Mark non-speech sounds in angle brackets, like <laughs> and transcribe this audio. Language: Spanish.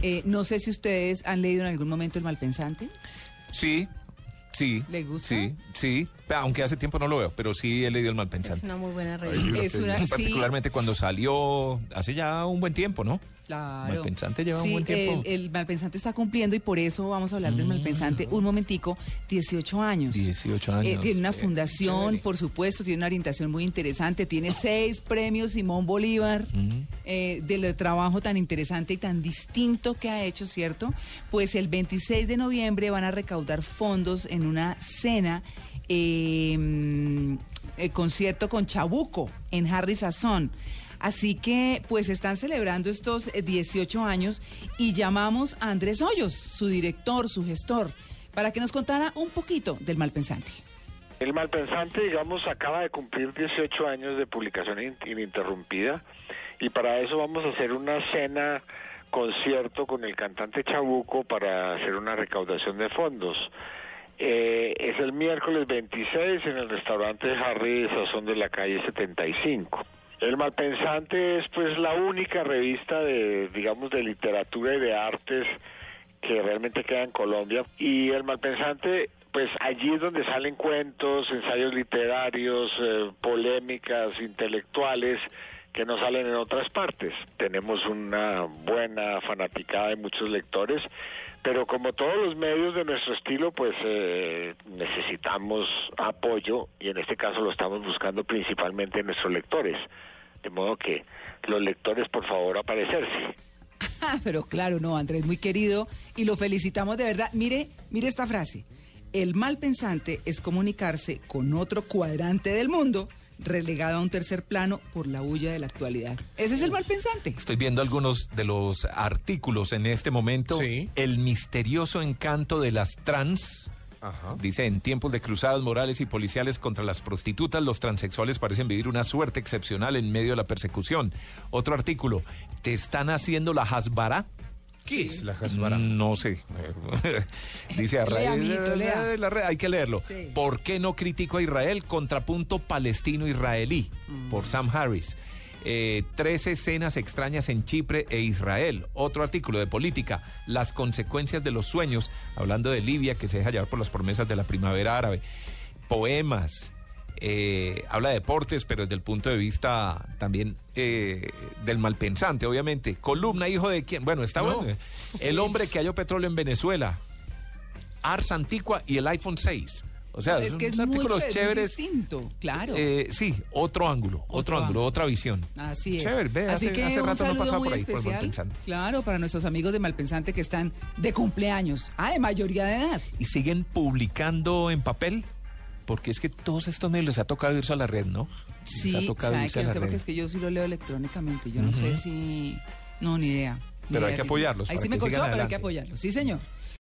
Eh, no sé si ustedes han leído en algún momento El Malpensante. Sí, sí. ¿Le gusta? Sí, sí. Aunque hace tiempo no lo veo, pero sí he leído El Malpensante. Es una muy buena revista. Es una- sí. Particularmente cuando salió hace ya un buen tiempo, ¿no? Claro. Malpensante lleva un buen tiempo. Mm. El, el Malpensante está cumpliendo y por eso vamos a hablar del Malpensante un momentico, 18 años. 18 Eh, años. tiene una Eh, fundación, chévere. por supuesto, tiene una orientación muy interesante, tiene seis premios Simón Bolívar Mm. Eh, de lo trabajo tan interesante y tan distinto que ha hecho, ¿cierto? Pues el 26 de noviembre van a recaudar fondos en una cena, eh, mm, eh, concierto con Chabuco en Harry Sazón. Así que, pues están celebrando estos eh, 18 años y llamamos a Andrés Hoyos, su director, su gestor, para que nos contara un poquito del Malpensante. El Malpensante, digamos, acaba de cumplir 18 años de publicación in- ininterrumpida y para eso vamos a hacer una cena concierto con el cantante Chabuco para hacer una recaudación de fondos. Eh, es el miércoles 26 en el restaurante Harry Sazón de la calle 75. El Malpensante es pues la única revista de, digamos, de literatura y de artes que realmente queda en Colombia. Y el Malpensante, pues allí es donde salen cuentos, ensayos literarios, eh, polémicas intelectuales que no salen en otras partes. Tenemos una buena fanaticada de muchos lectores, pero como todos los medios de nuestro estilo, pues eh, necesitamos apoyo y en este caso lo estamos buscando principalmente en nuestros lectores. De modo que los lectores, por favor, aparecerse. <laughs> Pero claro, no, Andrés, muy querido, y lo felicitamos de verdad. Mire, mire esta frase. El mal pensante es comunicarse con otro cuadrante del mundo relegado a un tercer plano por la bulla de la actualidad. Ese es el mal pensante. Estoy viendo algunos de los artículos en este momento. Sí. El misterioso encanto de las trans. Dice, en tiempos de cruzadas morales y policiales contra las prostitutas, los transexuales parecen vivir una suerte excepcional en medio de la persecución. Otro artículo, ¿te están haciendo la hasbara? ¿Qué es la Hasbara? No sé. <laughs> Dice a raíz amiguito, de- lea. de la red, hay que leerlo. Sí. ¿Por qué no critico a Israel? Contrapunto palestino-israelí, por Sam Harris. Eh, tres escenas extrañas en Chipre e Israel. Otro artículo de política, las consecuencias de los sueños, hablando de Libia que se deja llevar por las promesas de la primavera árabe. Poemas, eh, habla de deportes, pero desde el punto de vista también eh, del malpensante, obviamente. Columna, hijo de quién. Bueno, está No. bueno. <laughs> El hombre que halló petróleo en Venezuela. Ars Antigua y el iPhone 6. O sea, es son que es unos mucho, artículos es chéveres. distinto, claro. Eh, sí, otro ángulo, otro, Otro ángulo, ángulo. otra visión. Así es. Chévere, ve, Así hace, que hace un rato no pasaba por ahí, por el especial, Malpensante. claro, para nuestros amigos de Malpensante que están de cumpleaños. Ah, de mayoría de edad. Y siguen publicando en papel, porque es que todos estos medios les ha tocado irse a la red, ¿no? Les ha Sí, tocado sabe irse que a no la sé porque red. es que yo sí lo leo electrónicamente. Yo no sé si... No, ni idea. Ni Pero hay idea, que sí. apoyarlos Ahí sí me que corchó, pero hay que apoyarlos. Sí, señor.